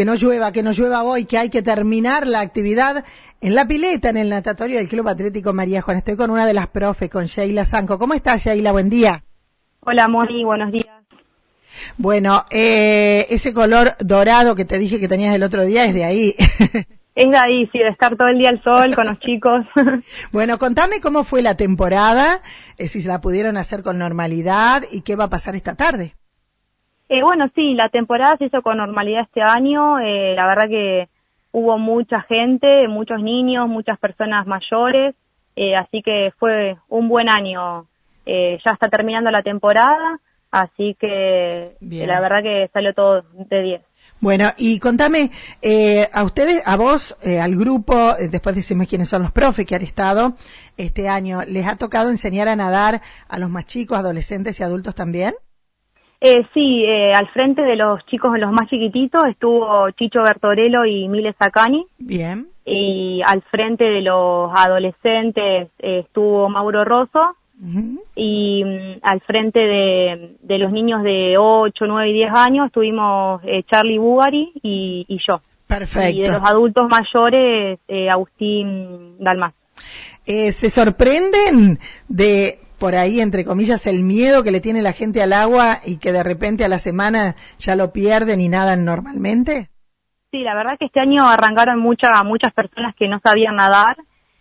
que no llueva, que no llueva hoy, que hay que terminar la actividad en la pileta, en el natatorio del Club Atlético María Juan. Estoy con una de las profes, con Sheila Sanco. ¿Cómo estás, Sheila? Buen día. Hola, Moni, buenos días. Bueno, eh, ese color dorado que te dije que tenías el otro día es de ahí. Es de ahí, sí, de estar todo el día al sol con los chicos. bueno, contame cómo fue la temporada, eh, si se la pudieron hacer con normalidad y qué va a pasar esta tarde. Eh, bueno, sí, la temporada se hizo con normalidad este año. Eh, la verdad que hubo mucha gente, muchos niños, muchas personas mayores, eh, así que fue un buen año. Eh, ya está terminando la temporada, así que la verdad que salió todo de 10. Bueno, y contame, eh, a ustedes, a vos, eh, al grupo, eh, después decime quiénes son los profes que han estado este año, ¿les ha tocado enseñar a nadar a los más chicos, adolescentes y adultos también? Eh, sí, eh, al frente de los chicos, los más chiquititos, estuvo Chicho Bertorello y Mile Sacani. Bien. Y al frente de los adolescentes eh, estuvo Mauro Rosso. Y mm, al frente de, de, los niños de 8, 9 y 10 años estuvimos eh, Charlie Bugari y, y, yo. Perfecto. Y de los adultos mayores, eh, Agustín Dalmas. Eh, ¿Se sorprenden de por ahí, entre comillas, el miedo que le tiene la gente al agua y que de repente a la semana ya lo pierden y nadan normalmente? Sí, la verdad que este año arrancaron muchas muchas personas que no sabían nadar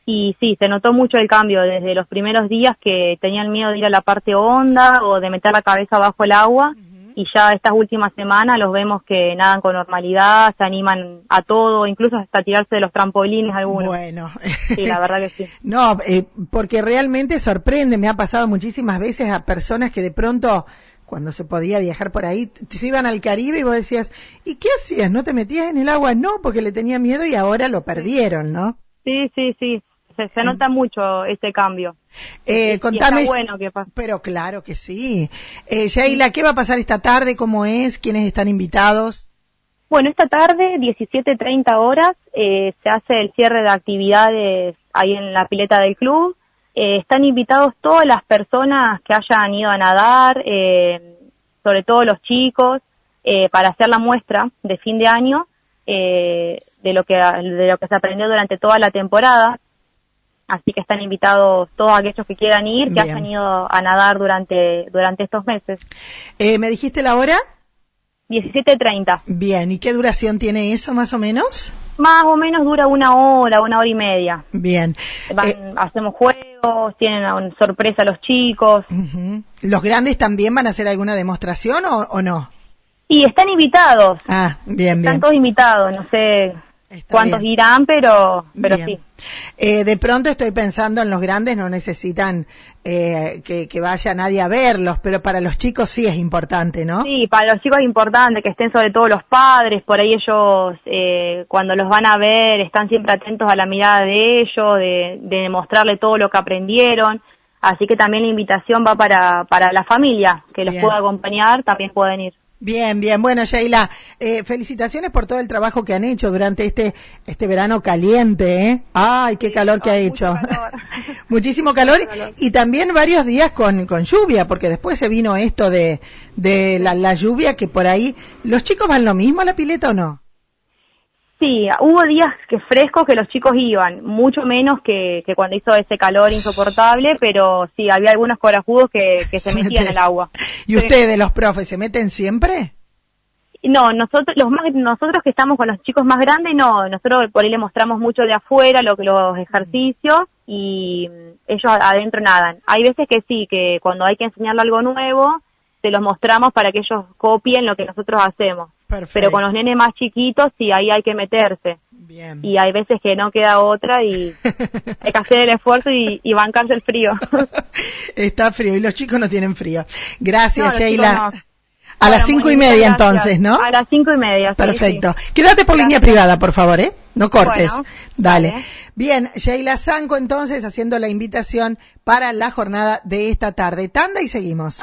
y sí, se notó mucho el cambio desde los primeros días que tenían miedo de ir a la parte honda o de meter la cabeza bajo el agua y ya estas últimas semanas los vemos que nadan con normalidad, se animan a todo, incluso hasta tirarse de los trampolines algunos. Bueno. Sí, la verdad que sí. No, eh, porque realmente sorprende, me ha pasado muchísimas veces a personas que de pronto cuando se podía viajar por ahí, se iban al Caribe y vos decías, ¿y qué hacías? ¿No te metías en el agua? No, porque le tenía miedo y ahora lo perdieron, ¿no? Sí, sí, sí, se, se nota mucho este cambio. Eh, contame. bueno que pasa. Pero claro que sí. Eh, Sheila, ¿qué va a pasar esta tarde? ¿Cómo es? ¿Quiénes están invitados? Bueno, esta tarde, 17.30 horas, eh, se hace el cierre de actividades ahí en la pileta del club. Eh, están invitados todas las personas que hayan ido a nadar, eh, sobre todo los chicos, eh, para hacer la muestra de fin de año eh, de lo que de lo que se aprendió durante toda la temporada. Así que están invitados todos aquellos que quieran ir, que Bien. hayan ido a nadar durante durante estos meses. Eh, ¿Me dijiste la hora? 17.30. Bien, ¿y qué duración tiene eso más o menos? Más o menos dura una hora, una hora y media. Bien. Van, Eh, hacemos juegos, tienen una sorpresa los chicos. ¿Los grandes también van a hacer alguna demostración o, o no? Y están invitados, Ah, bien, están bien. todos invitados, no sé Está cuántos bien. irán, pero, pero Bien. sí. Eh, de pronto estoy pensando en los grandes, no necesitan eh, que, que vaya nadie a verlos, pero para los chicos sí es importante, ¿no? Sí, para los chicos es importante que estén sobre todo los padres, por ahí ellos eh, cuando los van a ver están siempre atentos a la mirada de ellos, de, de demostrarle todo lo que aprendieron. Así que también la invitación va para, para la familia, que los Bien. pueda acompañar, también pueden ir. Bien, bien. Bueno, Sheila, eh, felicitaciones por todo el trabajo que han hecho durante este este verano caliente, ¿eh? Ay, qué calor que ha Ay, hecho. calor. Muchísimo calor. y también varios días con, con lluvia, porque después se vino esto de, de la, la lluvia que por ahí... ¿Los chicos van lo mismo a la pileta o no? Sí, hubo días que frescos que los chicos iban, mucho menos que, que cuando hizo ese calor insoportable, pero sí, había algunos corajudos que, que se Se metían en el agua. ¿Y Sí. ustedes, los profes, se meten siempre? No, nosotros, los más, nosotros que estamos con los chicos más grandes, no, nosotros por ahí le mostramos mucho de afuera lo que los ejercicios y ellos adentro nadan. Hay veces que sí, que cuando hay que enseñarle algo nuevo, se los mostramos para que ellos copien lo que nosotros hacemos. Perfecto. Pero con los nenes más chiquitos, sí, ahí hay que meterse. Bien. y hay veces que no queda otra y hay que hacer el esfuerzo y, y bancarse el frío. Está frío y los chicos no tienen frío. Gracias, No, Sheila. no. A las cinco y media gracias. entonces, ¿no? A las cinco y media. sí, Perfecto. sí. Quédate por Gracias. línea privada, por favor, ¿eh? No cortes. Bueno, Dale. dale. Bien, Sheila Sanco entonces haciendo la invitación para la jornada de esta tarde. Tanda y seguimos.